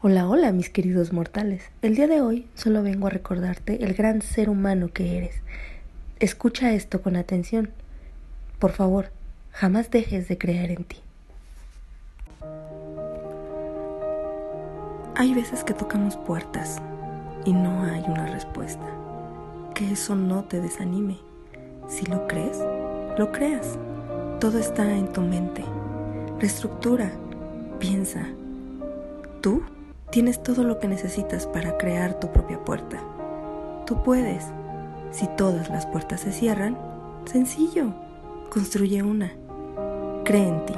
Hola, hola, mis queridos mortales. El día de hoy solo vengo a recordarte el gran ser humano que eres. Escucha esto con atención. Por favor, jamás dejes de creer en ti. Hay veces que tocamos puertas y no hay una respuesta. Que eso no te desanime. Si lo crees, lo creas. Todo está en tu mente. Reestructura, piensa. Tú Tienes todo lo que necesitas para crear tu propia puerta. Tú puedes. Si todas las puertas se cierran, sencillo, construye una. Cree en ti.